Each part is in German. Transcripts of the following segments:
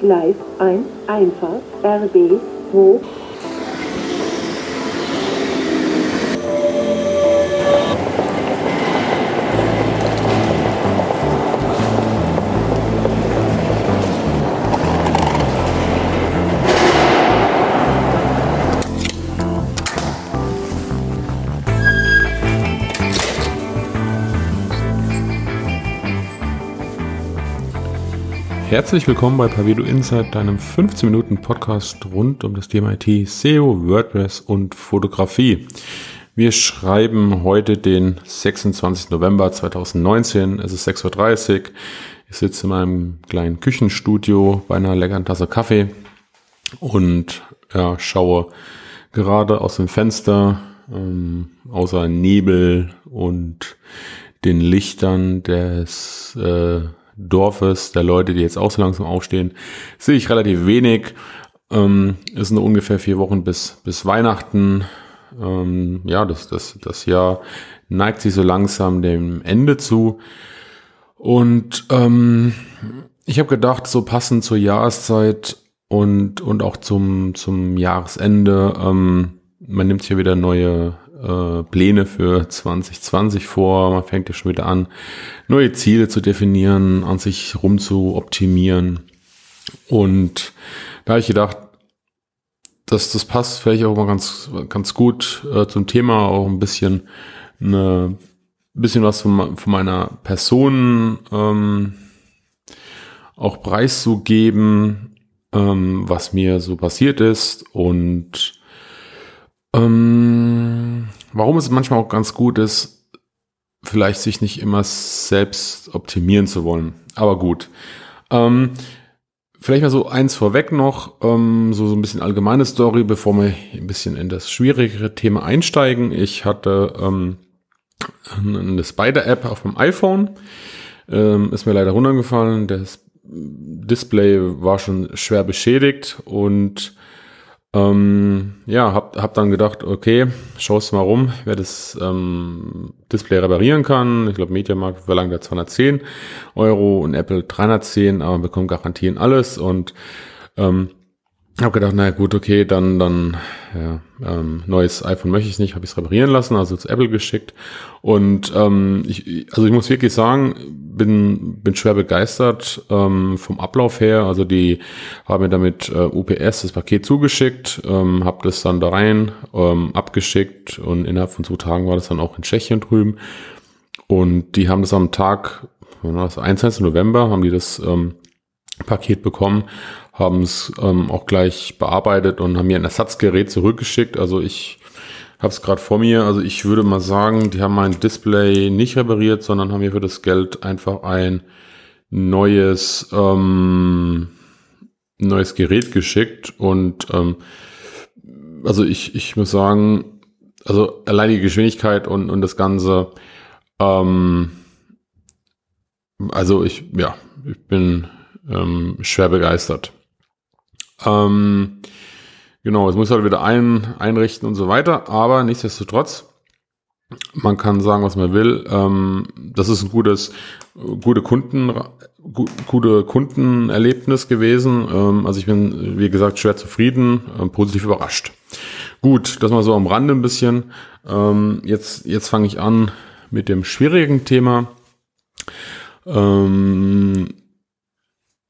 Gleis 1, Einfahrt, RB, hoch. Herzlich willkommen bei Pavedo Insight, deinem 15 Minuten Podcast rund um das Thema IT, SEO, WordPress und Fotografie. Wir schreiben heute den 26. November 2019. Es ist 6.30 Uhr. Ich sitze in meinem kleinen Küchenstudio bei einer leckeren Tasse Kaffee und ja, schaue gerade aus dem Fenster, ähm, außer Nebel und den Lichtern des äh, Dorfes, der Leute, die jetzt auch so langsam aufstehen, sehe ich relativ wenig. Ähm, es sind nur ungefähr vier Wochen bis, bis Weihnachten. Ähm, ja, das, das, das Jahr neigt sich so langsam dem Ende zu. Und ähm, ich habe gedacht, so passend zur Jahreszeit und, und auch zum, zum Jahresende, ähm, man nimmt hier wieder neue äh, Pläne für 2020 vor. Man fängt ja schon wieder an, neue Ziele zu definieren, an sich rum zu optimieren. Und da habe ich gedacht, dass das passt vielleicht auch mal ganz, ganz gut äh, zum Thema, auch ein bisschen eine bisschen was von, von meiner Person ähm, auch preiszugeben, ähm, was mir so passiert ist und ähm, warum es manchmal auch ganz gut ist, vielleicht sich nicht immer selbst optimieren zu wollen. Aber gut. Ähm, vielleicht mal so eins vorweg noch, ähm, so, so ein bisschen allgemeine Story, bevor wir ein bisschen in das schwierigere Thema einsteigen. Ich hatte ähm, eine Spider-App auf dem iPhone. Ähm, ist mir leider runtergefallen. Das Display war schon schwer beschädigt und ähm, ja, hab, hab dann gedacht, okay, schaust mal rum, wer das ähm, Display reparieren kann. Ich glaube, Mediamarkt verlangt da 210 Euro und Apple 310, aber man bekommt garantieren alles und ähm, habe gedacht, naja gut, okay, dann, dann ja, ähm, neues iPhone möchte ich nicht, habe ich es reparieren lassen, also zu Apple geschickt. Und ähm, ich, also ich muss wirklich sagen, bin, bin schwer begeistert ähm, vom Ablauf her. Also die haben mir damit äh, UPS das Paket zugeschickt, ähm, habe das dann da rein ähm, abgeschickt und innerhalb von zwei Tagen war das dann auch in Tschechien drüben. Und die haben das am Tag, also 21. November, haben die das ähm, Paket bekommen haben es ähm, auch gleich bearbeitet und haben mir ein Ersatzgerät zurückgeschickt. Also ich habe es gerade vor mir. Also ich würde mal sagen, die haben mein Display nicht repariert, sondern haben mir für das Geld einfach ein neues ähm, neues Gerät geschickt und ähm, also ich ich muss sagen, also allein die Geschwindigkeit und und das Ganze ähm, also ich ja ich bin ähm, schwer begeistert. Ähm, genau, es muss halt wieder ein, einrichten und so weiter, aber nichtsdestotrotz, man kann sagen, was man will. Ähm, das ist ein gutes, gute Kunden, gu, gute Kundenerlebnis gewesen. Ähm, also ich bin, wie gesagt, schwer zufrieden, ähm, positiv überrascht. Gut, das mal so am Rande ein bisschen. Ähm, jetzt, jetzt fange ich an mit dem schwierigen Thema. Ähm,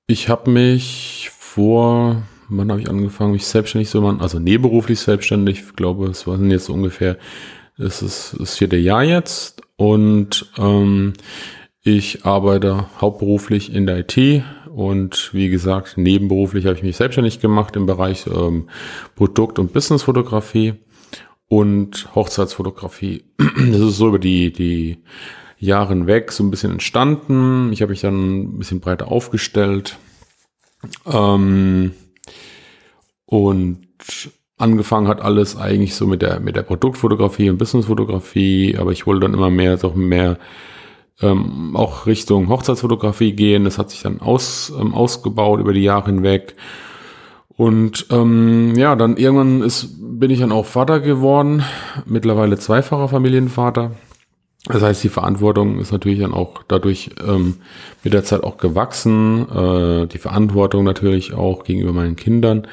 ich habe mich vor wann habe ich angefangen, mich selbstständig zu machen? Also nebenberuflich selbstständig. Ich glaube, es waren jetzt ungefähr, es ist das vierte Jahr jetzt und ähm, ich arbeite hauptberuflich in der IT und wie gesagt, nebenberuflich habe ich mich selbstständig gemacht im Bereich ähm, Produkt- und Businessfotografie und Hochzeitsfotografie. Das ist so über die, die Jahren weg so ein bisschen entstanden. Ich habe mich dann ein bisschen breiter aufgestellt. Ähm, und angefangen hat alles eigentlich so mit der, mit der Produktfotografie und Businessfotografie, aber ich wollte dann immer mehr, doch mehr ähm, auch Richtung Hochzeitsfotografie gehen. Das hat sich dann aus, ähm, ausgebaut über die Jahre hinweg. Und ähm, ja, dann irgendwann ist, bin ich dann auch Vater geworden, mittlerweile zweifacher Familienvater. Das heißt, die Verantwortung ist natürlich dann auch dadurch ähm, mit der Zeit auch gewachsen. Äh, die Verantwortung natürlich auch gegenüber meinen Kindern.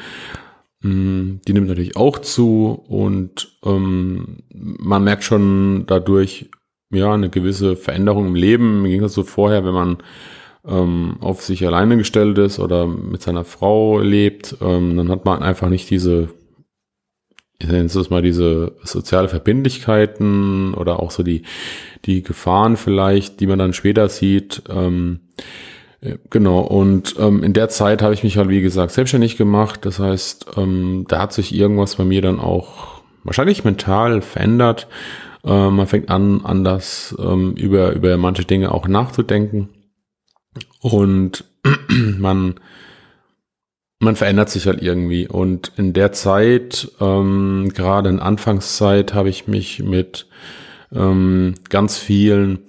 Mm, die nimmt natürlich auch zu und ähm, man merkt schon dadurch ja eine gewisse Veränderung im Leben. Mir ging das so vorher, wenn man ähm, auf sich alleine gestellt ist oder mit seiner Frau lebt, ähm, dann hat man einfach nicht diese, ich nenne es mal diese soziale Verbindlichkeiten oder auch so die, die Gefahren vielleicht, die man dann später sieht. Ähm, äh, Genau, und ähm, in der Zeit habe ich mich halt, wie gesagt, selbstständig gemacht. Das heißt, ähm, da hat sich irgendwas bei mir dann auch wahrscheinlich mental verändert. Äh, man fängt an, anders ähm, über, über manche Dinge auch nachzudenken. Und man, man verändert sich halt irgendwie. Und in der Zeit, ähm, gerade in Anfangszeit, habe ich mich mit ähm, ganz vielen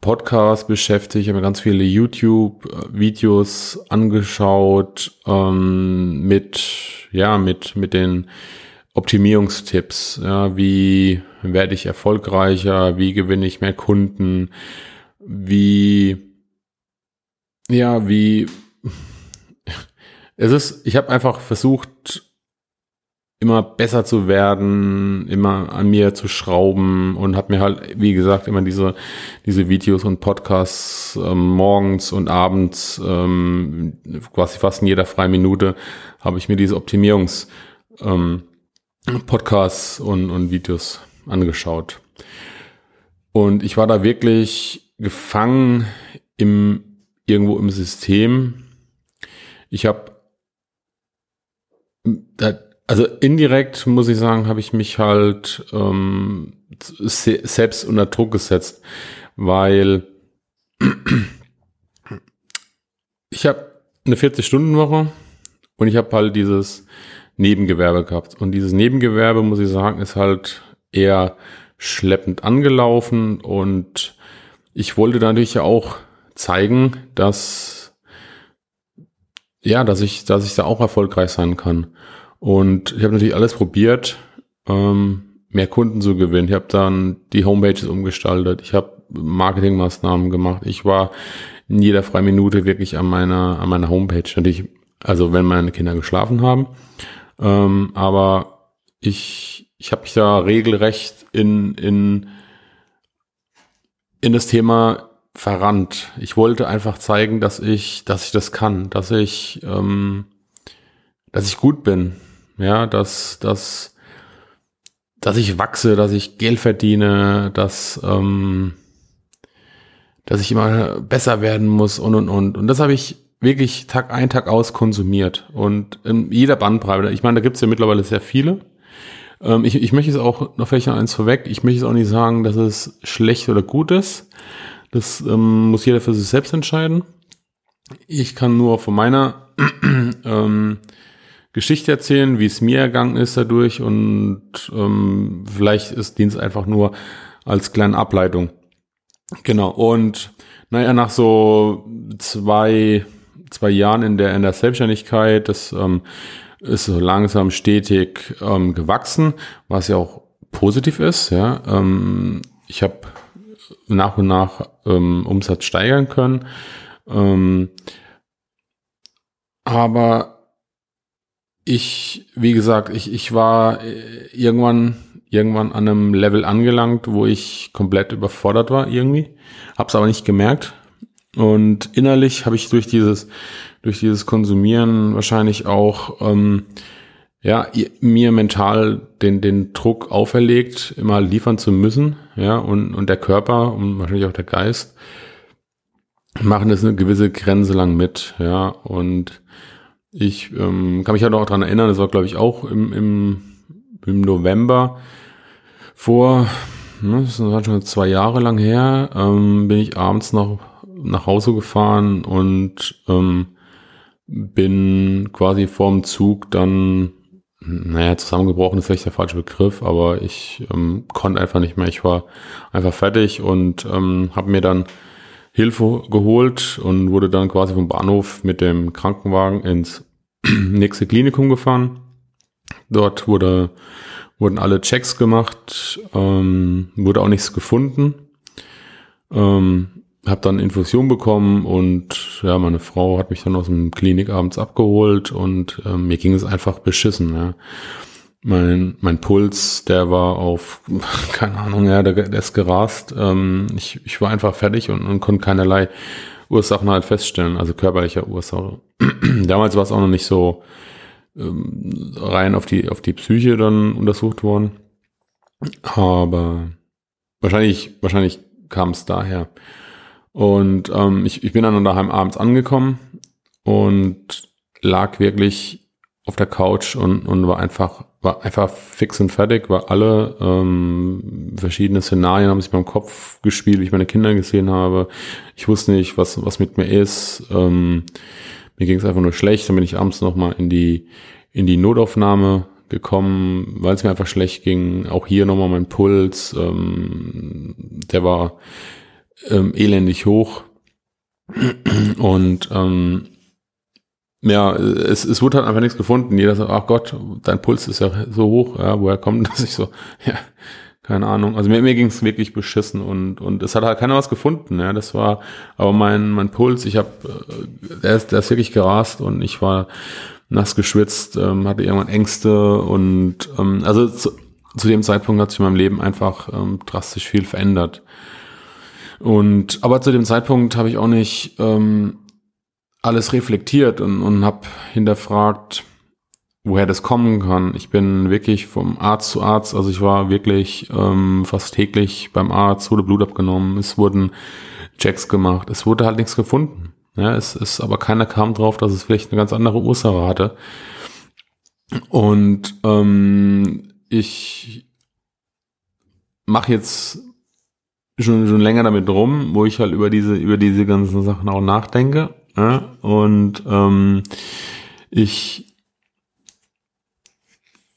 Podcasts beschäftigt, habe mir ganz viele YouTube-Videos angeschaut ähm, mit, ja, mit, mit den Optimierungstipps. Ja, wie werde ich erfolgreicher? Wie gewinne ich mehr Kunden? Wie ja, wie es ist, ich habe einfach versucht, immer besser zu werden, immer an mir zu schrauben und habe mir halt, wie gesagt, immer diese, diese Videos und Podcasts ähm, morgens und abends, ähm, quasi fast in jeder freien Minute, habe ich mir diese Optimierungs ähm, Podcasts und, und Videos angeschaut. Und ich war da wirklich gefangen im irgendwo im System. Ich habe, also indirekt muss ich sagen, habe ich mich halt ähm, selbst unter Druck gesetzt, weil ich habe eine 40-Stunden-Woche und ich habe halt dieses Nebengewerbe gehabt. Und dieses Nebengewerbe, muss ich sagen, ist halt eher schleppend angelaufen und ich wollte natürlich auch zeigen, dass ja, dass ich, dass ich da auch erfolgreich sein kann. Und ich habe natürlich alles probiert, ähm, mehr Kunden zu gewinnen. Ich habe dann die Homepages umgestaltet, ich habe Marketingmaßnahmen gemacht. Ich war in jeder freien Minute wirklich an meiner an meiner Homepage. Natürlich, also wenn meine Kinder geschlafen haben, ähm, aber ich ich habe mich da regelrecht in in in das Thema verrannt. Ich wollte einfach zeigen, dass ich, dass ich das kann, dass ich, ähm, dass ich gut bin, ja, dass, dass, dass ich wachse, dass ich Geld verdiene, dass, ähm, dass ich immer besser werden muss und und und. Und das habe ich wirklich Tag ein, Tag aus konsumiert. Und in jeder Bandbreite, ich meine, da gibt es ja mittlerweile sehr viele. Ähm, ich, ich möchte es auch noch vielleicht noch eins vorweg, ich möchte es auch nicht sagen, dass es schlecht oder gut ist. Das ähm, muss jeder für sich selbst entscheiden. Ich kann nur von meiner ähm, Geschichte erzählen, wie es mir ergangen ist dadurch und ähm, vielleicht ist Dienst einfach nur als kleine Ableitung. Genau. Und naja, nach so zwei, zwei Jahren in der, in der Selbstständigkeit, das ähm, ist so langsam stetig ähm, gewachsen, was ja auch positiv ist. Ja, ähm, ich habe nach und nach ähm, Umsatz steigern können. Ähm, aber ich, wie gesagt, ich, ich war äh, irgendwann, irgendwann an einem Level angelangt, wo ich komplett überfordert war irgendwie. Hab's aber nicht gemerkt. Und innerlich habe ich durch dieses, durch dieses Konsumieren wahrscheinlich auch ähm, ja, mir mental den, den Druck auferlegt, immer liefern zu müssen, ja, und, und der Körper und wahrscheinlich auch der Geist machen das eine gewisse Grenze lang mit, ja, und ich ähm, kann mich halt auch dran erinnern, das war glaube ich auch im, im, im November vor, ne, das war schon zwei Jahre lang her, ähm, bin ich abends noch nach Hause gefahren und ähm, bin quasi vorm Zug dann naja, zusammengebrochen ist vielleicht der falsche Begriff, aber ich ähm, konnte einfach nicht mehr. Ich war einfach fertig und ähm, habe mir dann Hilfe geholt und wurde dann quasi vom Bahnhof mit dem Krankenwagen ins nächste Klinikum gefahren. Dort wurde, wurden alle Checks gemacht, ähm, wurde auch nichts gefunden. Ähm, habe dann Infusion bekommen und ja, meine Frau hat mich dann aus dem Klinik abends abgeholt und ähm, mir ging es einfach beschissen. Ja. Mein, mein Puls, der war auf, keine Ahnung, ja, der, der ist gerast. Ähm, ich, ich war einfach fertig und, und konnte keinerlei Ursachen halt feststellen, also körperlicher Ursache. Damals war es auch noch nicht so ähm, rein auf die, auf die Psyche dann untersucht worden. Aber wahrscheinlich, wahrscheinlich kam es daher. Und ähm, ich, ich bin dann daheim abends angekommen und lag wirklich auf der Couch und, und war einfach, war einfach fix und fertig, war alle ähm, verschiedene Szenarien haben sich beim Kopf gespielt, wie ich meine Kinder gesehen habe. Ich wusste nicht, was, was mit mir ist. Ähm, mir ging es einfach nur schlecht. Dann bin ich abends nochmal in die, in die Notaufnahme gekommen, weil es mir einfach schlecht ging. Auch hier nochmal mein Puls. Ähm, der war ähm, elendig hoch. Und ähm, ja, es, es wurde halt einfach nichts gefunden. Jeder sagt, ach Gott, dein Puls ist ja so hoch, ja, woher kommt das? Ich so, ja, keine Ahnung. Also mir, mir ging es wirklich beschissen und, und es hat halt keiner was gefunden. Ja, das war, aber mein, mein Puls, ich habe, äh, der ist, der ist wirklich gerast und ich war nass geschwitzt, ähm, hatte irgendwann Ängste und ähm, also zu, zu dem Zeitpunkt hat sich in meinem Leben einfach ähm, drastisch viel verändert. Und aber zu dem Zeitpunkt habe ich auch nicht ähm, alles reflektiert und, und habe hinterfragt, woher das kommen kann. Ich bin wirklich vom Arzt zu Arzt, also ich war wirklich ähm, fast täglich beim Arzt, wurde Blut abgenommen, es wurden Checks gemacht, es wurde halt nichts gefunden. Ja, es ist, aber keiner kam drauf, dass es vielleicht eine ganz andere Ursache hatte. Und ähm, ich mache jetzt schon, schon länger damit rum, wo ich halt über diese, über diese ganzen Sachen auch nachdenke. Ja? Und ähm, ich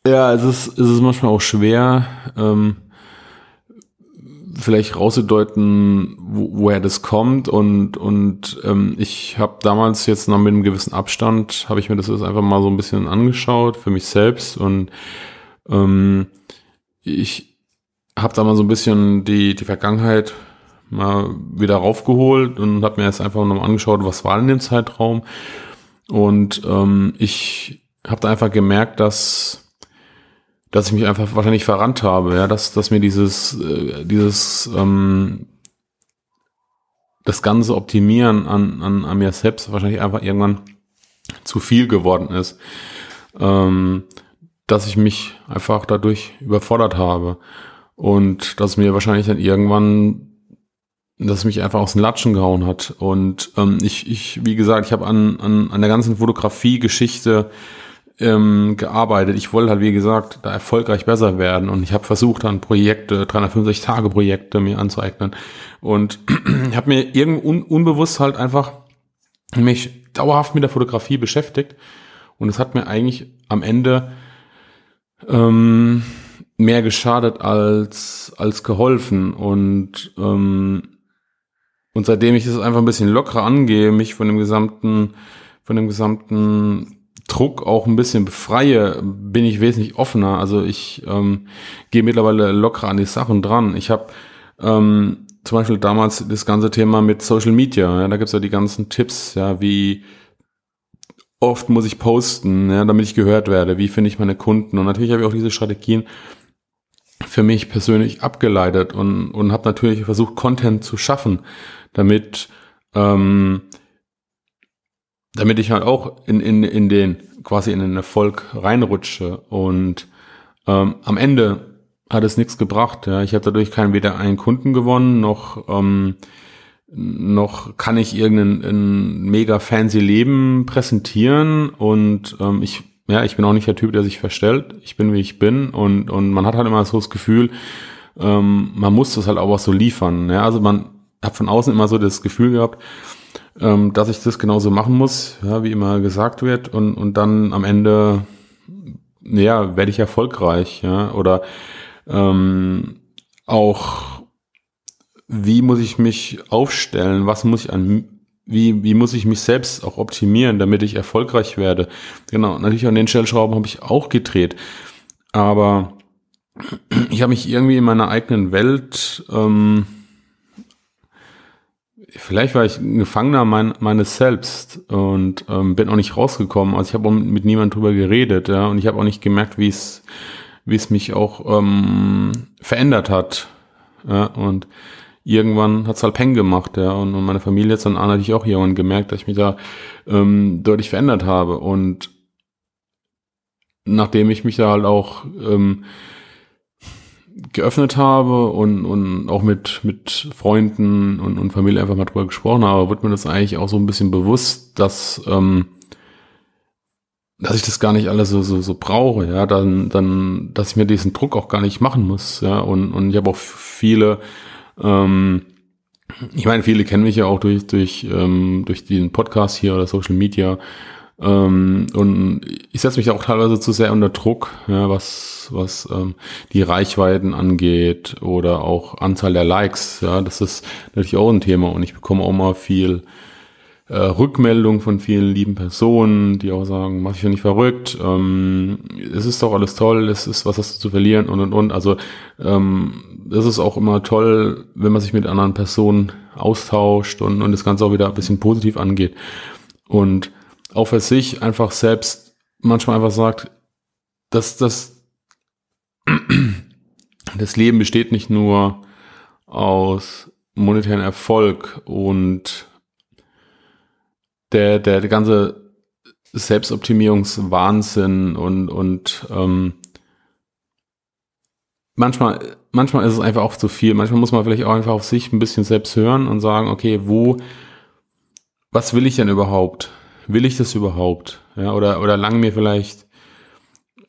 ja, es ist, es ist manchmal auch schwer, ähm, vielleicht rauszudeuten, wo, woher das kommt. Und, und ähm, ich habe damals jetzt noch mit einem gewissen Abstand, habe ich mir das einfach mal so ein bisschen angeschaut für mich selbst. Und ähm, ich, habe da mal so ein bisschen die, die Vergangenheit mal wieder raufgeholt und habe mir jetzt einfach nochmal angeschaut, was war in dem Zeitraum. Und ähm, ich habe da einfach gemerkt, dass, dass ich mich einfach wahrscheinlich verrannt habe, ja, dass, dass mir dieses, äh, dieses ähm, das ganze Optimieren an, an, an mir selbst wahrscheinlich einfach irgendwann zu viel geworden ist. Ähm, dass ich mich einfach dadurch überfordert habe. Und dass mir wahrscheinlich dann irgendwann, dass mich einfach aus den Latschen gehauen hat. Und ähm, ich, ich, wie gesagt, ich habe an, an, an der ganzen Fotografie-Geschichte ähm, gearbeitet. Ich wollte halt, wie gesagt, da erfolgreich besser werden. Und ich habe versucht, dann Projekte, 365-Tage-Projekte mir anzueignen. Und ich habe mir irgendwo un unbewusst halt einfach mich dauerhaft mit der Fotografie beschäftigt. Und es hat mir eigentlich am Ende ähm, mehr geschadet als, als geholfen. Und, ähm, und seitdem ich das einfach ein bisschen lockerer angehe, mich von dem gesamten, von dem gesamten Druck auch ein bisschen befreie, bin ich wesentlich offener. Also ich ähm, gehe mittlerweile lockerer an die Sachen dran. Ich habe ähm, zum Beispiel damals das ganze Thema mit Social Media. Ja, da gibt's ja die ganzen Tipps, ja, wie oft muss ich posten, ja, damit ich gehört werde, wie finde ich meine Kunden. Und natürlich habe ich auch diese Strategien, für mich persönlich abgeleitet und, und habe natürlich versucht, Content zu schaffen, damit, ähm, damit ich halt auch in, in, in den, quasi in den Erfolg reinrutsche. Und ähm, am Ende hat es nichts gebracht. Ja. Ich habe dadurch keinen weder einen Kunden gewonnen, noch, ähm, noch kann ich irgendein mega fancy Leben präsentieren. Und ähm, ich ja, ich bin auch nicht der Typ, der sich verstellt. Ich bin, wie ich bin. Und, und man hat halt immer so das Gefühl, ähm, man muss das halt auch so liefern. Ja, also man hat von außen immer so das Gefühl gehabt, ähm, dass ich das genauso machen muss, ja, wie immer gesagt wird. Und, und dann am Ende, ja, werde ich erfolgreich. Ja, oder ähm, auch, wie muss ich mich aufstellen? Was muss ich an wie, wie muss ich mich selbst auch optimieren, damit ich erfolgreich werde. Genau, natürlich an den Stellschrauben habe ich auch gedreht. Aber ich habe mich irgendwie in meiner eigenen Welt, ähm, vielleicht war ich ein Gefangener mein, meines Selbst und ähm, bin auch nicht rausgekommen. Also ich habe mit niemandem drüber geredet, ja, und ich habe auch nicht gemerkt, wie es wie es mich auch ähm, verändert hat. Ja, und irgendwann hat's halt Peng gemacht, ja. Und, und meine Familie hat dann natürlich auch irgendwann gemerkt, dass ich mich da ähm, deutlich verändert habe. Und nachdem ich mich da halt auch ähm, geöffnet habe und, und auch mit, mit Freunden und, und Familie einfach mal drüber gesprochen habe, wird mir das eigentlich auch so ein bisschen bewusst, dass, ähm, dass ich das gar nicht alles so, so, so brauche, ja, dann, dann, dass ich mir diesen Druck auch gar nicht machen muss, ja, und, und ich habe auch viele, ähm, ich meine, viele kennen mich ja auch durch, durch, ähm, durch den Podcast hier oder Social Media, ähm, und ich setze mich auch teilweise zu sehr unter Druck, ja, was, was ähm, die Reichweiten angeht oder auch Anzahl der Likes. Ja, das ist natürlich auch ein Thema und ich bekomme auch mal viel äh, Rückmeldung von vielen lieben Personen, die auch sagen, mach ich ja nicht verrückt, ähm, es ist doch alles toll, es ist, was hast du zu verlieren und und und. Also ähm, das ist auch immer toll, wenn man sich mit anderen Personen austauscht und, und das Ganze auch wieder ein bisschen positiv angeht. Und auch für sich einfach selbst manchmal einfach sagt, dass das, das Leben besteht nicht nur aus monetären Erfolg und der, der, der ganze Selbstoptimierungswahnsinn und, und ähm, manchmal, manchmal ist es einfach auch zu viel. Manchmal muss man vielleicht auch einfach auf sich ein bisschen selbst hören und sagen, okay, wo, was will ich denn überhaupt? will ich das überhaupt? Ja, oder, oder lang mir vielleicht,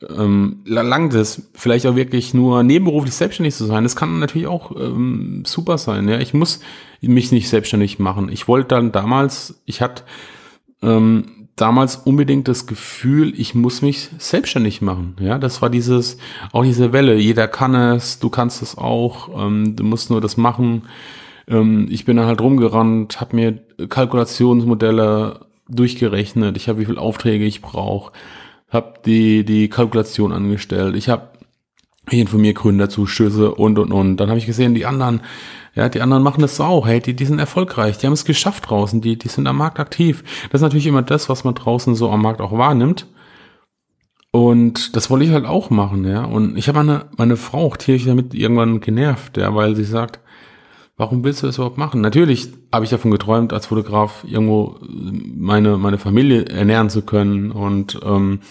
ähm, langt es vielleicht auch wirklich nur nebenberuflich selbstständig zu sein. Das kann natürlich auch ähm, super sein. Ja, ich muss mich nicht selbstständig machen. Ich wollte dann damals, ich hatte ähm, damals unbedingt das Gefühl, ich muss mich selbstständig machen. Ja, das war dieses, auch diese Welle. Jeder kann es, du kannst es auch, ähm, du musst nur das machen. Ähm, ich bin dann halt rumgerannt, habe mir Kalkulationsmodelle durchgerechnet, ich habe wie viele Aufträge ich brauche, habe die die Kalkulation angestellt, ich habe ich informiere Gründerzuschüsse und und und. Dann habe ich gesehen, die anderen, ja, die anderen machen das auch. Hey, die, die sind erfolgreich, die haben es geschafft draußen, die, die sind am Markt aktiv. Das ist natürlich immer das, was man draußen so am Markt auch wahrnimmt. Und das wollte ich halt auch machen, ja. Und ich habe meine, meine Frau auch tierisch damit irgendwann genervt, ja, weil sie sagt, warum willst du das überhaupt machen? Natürlich habe ich davon geträumt, als Fotograf irgendwo meine, meine Familie ernähren zu können und ähm,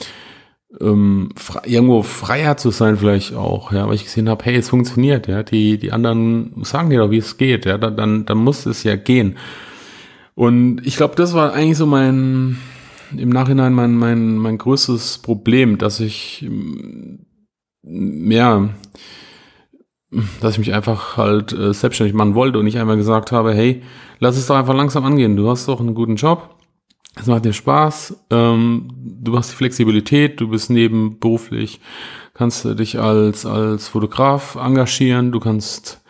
ähm, fre irgendwo freier zu sein vielleicht auch, ja, weil ich gesehen habe, hey, es funktioniert, ja, die, die anderen sagen dir doch, wie es geht, ja, dann, dann, dann muss es ja gehen. Und ich glaube, das war eigentlich so mein, im Nachhinein mein, mein, mein größtes Problem, dass ich, ja, dass ich mich einfach halt äh, selbstständig machen wollte und ich einmal gesagt habe, hey, lass es doch einfach langsam angehen. Du hast doch einen guten Job, es macht dir Spaß, ähm, du hast die Flexibilität, du bist nebenberuflich, kannst dich als, als Fotograf engagieren, du kannst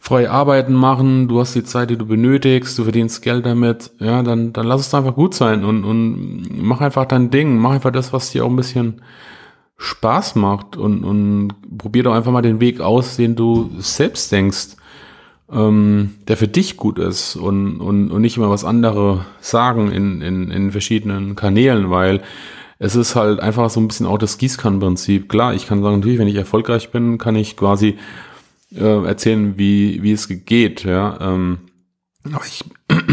freie Arbeiten machen, du hast die Zeit, die du benötigst, du verdienst Geld damit, ja, dann, dann lass es doch einfach gut sein und, und mach einfach dein Ding, mach einfach das, was dir auch ein bisschen Spaß macht und, und probier doch einfach mal den Weg aus, den du selbst denkst, ähm, der für dich gut ist und, und, und nicht immer was andere sagen in, in, in verschiedenen Kanälen, weil es ist halt einfach so ein bisschen auch das Gießkannenprinzip. Klar, ich kann sagen, natürlich, wenn ich erfolgreich bin, kann ich quasi äh, erzählen, wie, wie es geht, ja. Ähm, aber ich,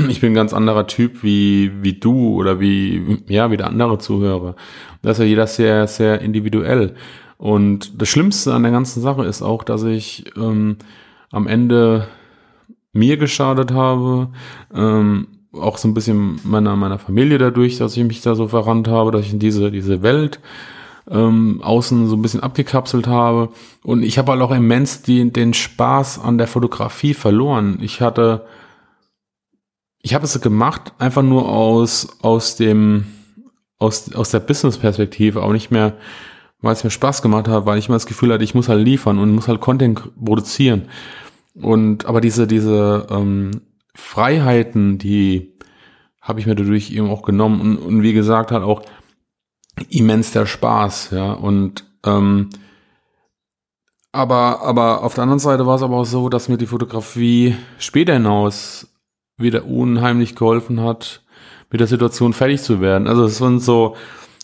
ich bin ein ganz anderer Typ wie, wie du oder wie, ja, wie der andere Zuhörer. Da ist ja jeder sehr, sehr individuell. Und das Schlimmste an der ganzen Sache ist auch, dass ich ähm, am Ende mir geschadet habe, ähm, auch so ein bisschen meiner, meiner Familie dadurch, dass ich mich da so verrannt habe, dass ich in diese, diese Welt ähm, außen so ein bisschen abgekapselt habe. Und ich habe halt auch immens die, den Spaß an der Fotografie verloren. Ich hatte, ich habe es gemacht, einfach nur aus, aus dem, aus, aus der Business-Perspektive, auch nicht mehr, weil es mir Spaß gemacht hat, weil ich immer das Gefühl hatte, ich muss halt liefern und muss halt Content produzieren. Und aber diese, diese ähm, Freiheiten, die habe ich mir dadurch eben auch genommen und, und wie gesagt halt auch immens der Spaß, ja. Und ähm, aber, aber auf der anderen Seite war es aber auch so, dass mir die Fotografie später hinaus wieder unheimlich geholfen hat, mit der Situation fertig zu werden. Also es sind so,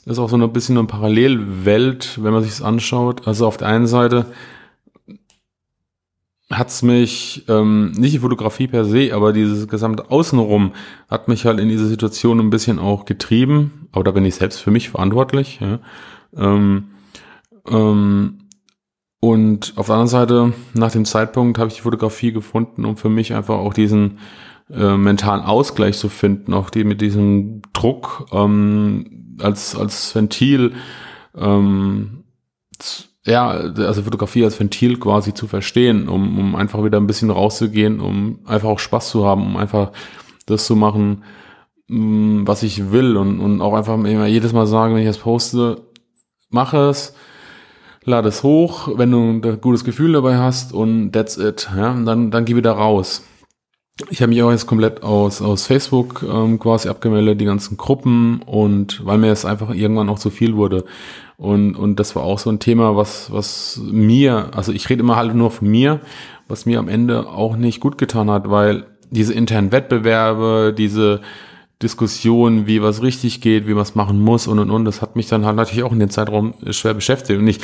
ist auch so ein bisschen eine Parallelwelt, wenn man sich es anschaut. Also auf der einen Seite hat's mich, ähm, nicht die Fotografie per se, aber dieses gesamte Außenrum hat mich halt in diese Situation ein bisschen auch getrieben. Aber da bin ich selbst für mich verantwortlich. Ja. Ähm, ähm, und auf der anderen Seite, nach dem Zeitpunkt habe ich die Fotografie gefunden, um für mich einfach auch diesen äh, mentalen Ausgleich zu finden, auch die mit diesem Druck ähm, als, als Ventil, ähm, ja, also Fotografie als Ventil quasi zu verstehen, um, um einfach wieder ein bisschen rauszugehen, um einfach auch Spaß zu haben, um einfach das zu machen, mm, was ich will und, und auch einfach immer jedes Mal sagen, wenn ich es poste, mache es, lade es hoch, wenn du ein gutes Gefühl dabei hast und that's it. Ja, und dann, dann geh wieder raus. Ich habe mich auch jetzt komplett aus, aus Facebook ähm, quasi abgemeldet, die ganzen Gruppen und weil mir es einfach irgendwann auch zu viel wurde. Und, und das war auch so ein Thema, was, was mir, also ich rede immer halt nur von mir, was mir am Ende auch nicht gut getan hat, weil diese internen Wettbewerbe, diese Diskussion, wie was richtig geht, wie es machen muss und und und, das hat mich dann halt natürlich auch in den Zeitraum schwer beschäftigt. Und ich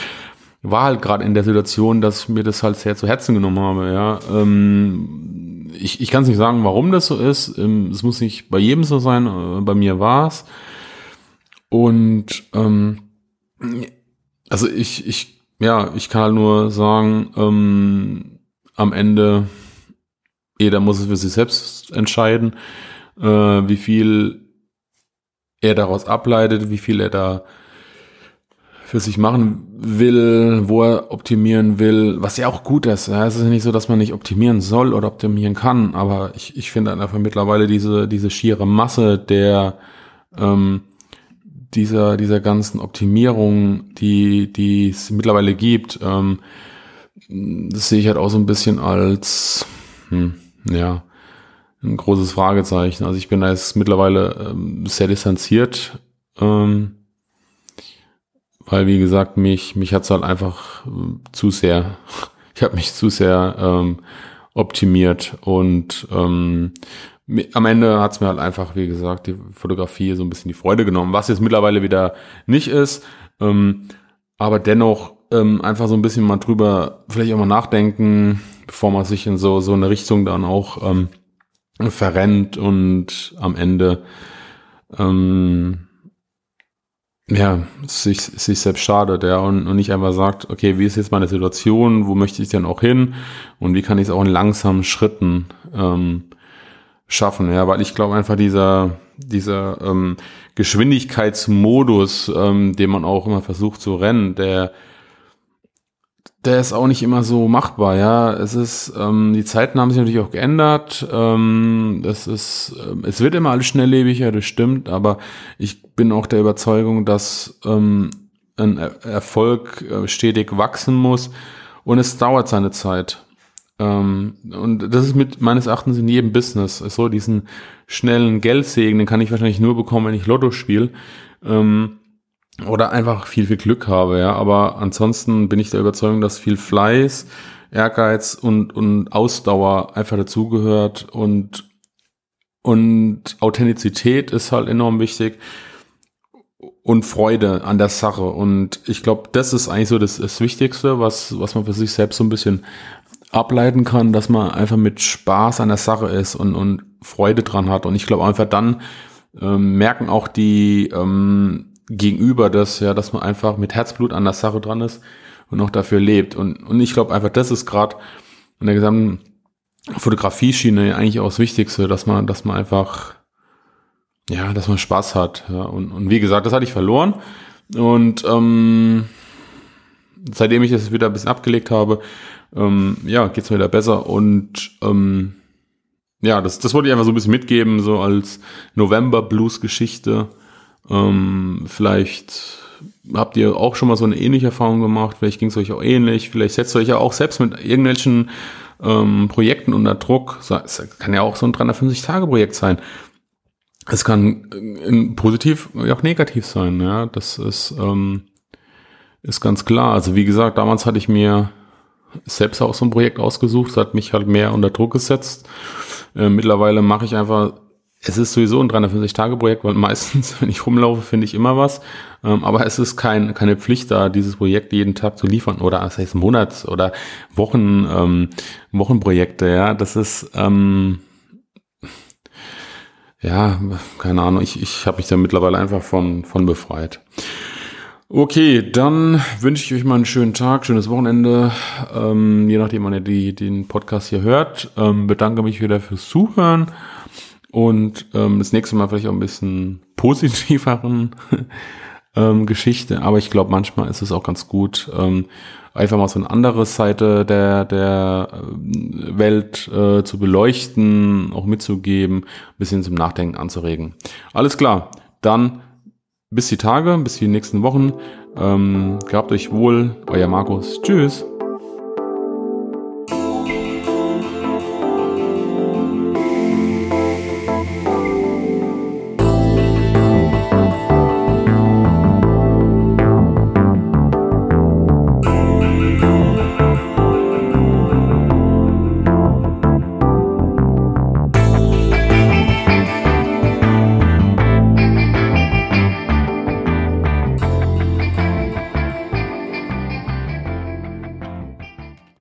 war halt gerade in der Situation, dass ich mir das halt sehr zu Herzen genommen habe. Ja, ähm, ich, ich kann es nicht sagen, warum das so ist. Ähm, es muss nicht bei jedem so sein. Äh, bei mir war es. Und ähm, also ich, ich, ja, ich kann halt nur sagen, ähm, am Ende, jeder muss es für sich selbst entscheiden, äh, wie viel er daraus ableitet, wie viel er da für sich machen will, wo er optimieren will, was ja auch gut ist. Ja, es ist nicht so, dass man nicht optimieren soll oder optimieren kann, aber ich, ich finde einfach mittlerweile diese, diese schiere Masse der, ähm, dieser, dieser ganzen Optimierung, die, die es mittlerweile gibt, ähm, das sehe ich halt auch so ein bisschen als, hm, ja, ein großes Fragezeichen. Also ich bin da jetzt mittlerweile ähm, sehr distanziert. Ähm, weil wie gesagt, mich, mich hat's halt einfach äh, zu sehr, ich habe mich zu sehr ähm, optimiert und ähm, am Ende hat's mir halt einfach, wie gesagt, die Fotografie so ein bisschen die Freude genommen, was jetzt mittlerweile wieder nicht ist, ähm, aber dennoch ähm, einfach so ein bisschen mal drüber vielleicht auch mal nachdenken, bevor man sich in so, so eine Richtung dann auch ähm, verrennt und am Ende ähm, ja, sich, sich selbst schadet, ja, und, und nicht einfach sagt, okay, wie ist jetzt meine Situation, wo möchte ich denn auch hin und wie kann ich es auch in langsamen Schritten ähm, schaffen, ja, weil ich glaube einfach dieser, dieser ähm, Geschwindigkeitsmodus, ähm, den man auch immer versucht zu rennen, der der ist auch nicht immer so machbar, ja. Es ist, ähm, die Zeiten haben sich natürlich auch geändert. Ähm, das ist, ähm, es wird immer alles schnelllebiger, das stimmt, aber ich bin auch der Überzeugung, dass ähm, ein er Erfolg äh, stetig wachsen muss und es dauert seine Zeit. Ähm, und das ist mit meines Erachtens in jedem Business. So diesen schnellen Geldsegen, den kann ich wahrscheinlich nur bekommen, wenn ich Lotto spiele. Ähm, oder einfach viel, viel Glück habe, ja. Aber ansonsten bin ich der Überzeugung, dass viel Fleiß, Ehrgeiz und, und Ausdauer einfach dazugehört und, und Authentizität ist halt enorm wichtig und Freude an der Sache. Und ich glaube, das ist eigentlich so das, das Wichtigste, was, was man für sich selbst so ein bisschen ableiten kann, dass man einfach mit Spaß an der Sache ist und, und Freude dran hat. Und ich glaube einfach dann ähm, merken auch die, ähm, gegenüber das, ja, dass man einfach mit Herzblut an der Sache dran ist und auch dafür lebt. Und, und ich glaube einfach, das ist gerade in der gesamten Fotografieschiene eigentlich auch das Wichtigste, dass man, dass man einfach, ja, dass man Spaß hat. Ja. Und, und wie gesagt, das hatte ich verloren. Und ähm, seitdem ich das wieder ein bisschen abgelegt habe, ähm, ja, geht's mir wieder besser. Und ähm, ja, das, das wollte ich einfach so ein bisschen mitgeben, so als November-Blues-Geschichte. Ähm, vielleicht habt ihr auch schon mal so eine ähnliche Erfahrung gemacht, vielleicht ging es euch auch ähnlich, vielleicht setzt ihr euch ja auch selbst mit irgendwelchen ähm, Projekten unter Druck. Es kann ja auch so ein 350-Tage-Projekt sein. Es kann äh, positiv, wie auch negativ sein, ja. Das ist, ähm, ist ganz klar. Also wie gesagt, damals hatte ich mir selbst auch so ein Projekt ausgesucht, hat mich halt mehr unter Druck gesetzt. Äh, mittlerweile mache ich einfach, es ist sowieso ein 350-Tage-Projekt, weil meistens, wenn ich rumlaufe, finde ich immer was. Ähm, aber es ist kein, keine Pflicht da, dieses Projekt jeden Tag zu liefern oder das heißt Monats- oder Wochen, ähm, Wochenprojekte, ja. Das ist, ähm, ja, keine Ahnung, ich, ich habe mich da mittlerweile einfach von, von befreit. Okay, dann wünsche ich euch mal einen schönen Tag, schönes Wochenende, ähm, je nachdem, wann ihr die, den Podcast hier hört. Ähm, bedanke mich wieder fürs Zuhören und ähm, das nächste Mal vielleicht auch ein bisschen positiveren ähm, Geschichte, aber ich glaube, manchmal ist es auch ganz gut, ähm, einfach mal so eine andere Seite der, der äh, Welt äh, zu beleuchten, auch mitzugeben, ein bisschen zum Nachdenken anzuregen. Alles klar, dann bis die Tage, bis die nächsten Wochen. Ähm, gehabt euch wohl, euer Markus. Tschüss.